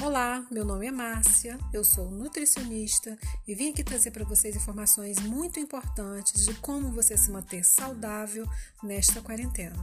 Olá, meu nome é Márcia, eu sou nutricionista e vim aqui trazer para vocês informações muito importantes de como você se manter saudável nesta quarentena.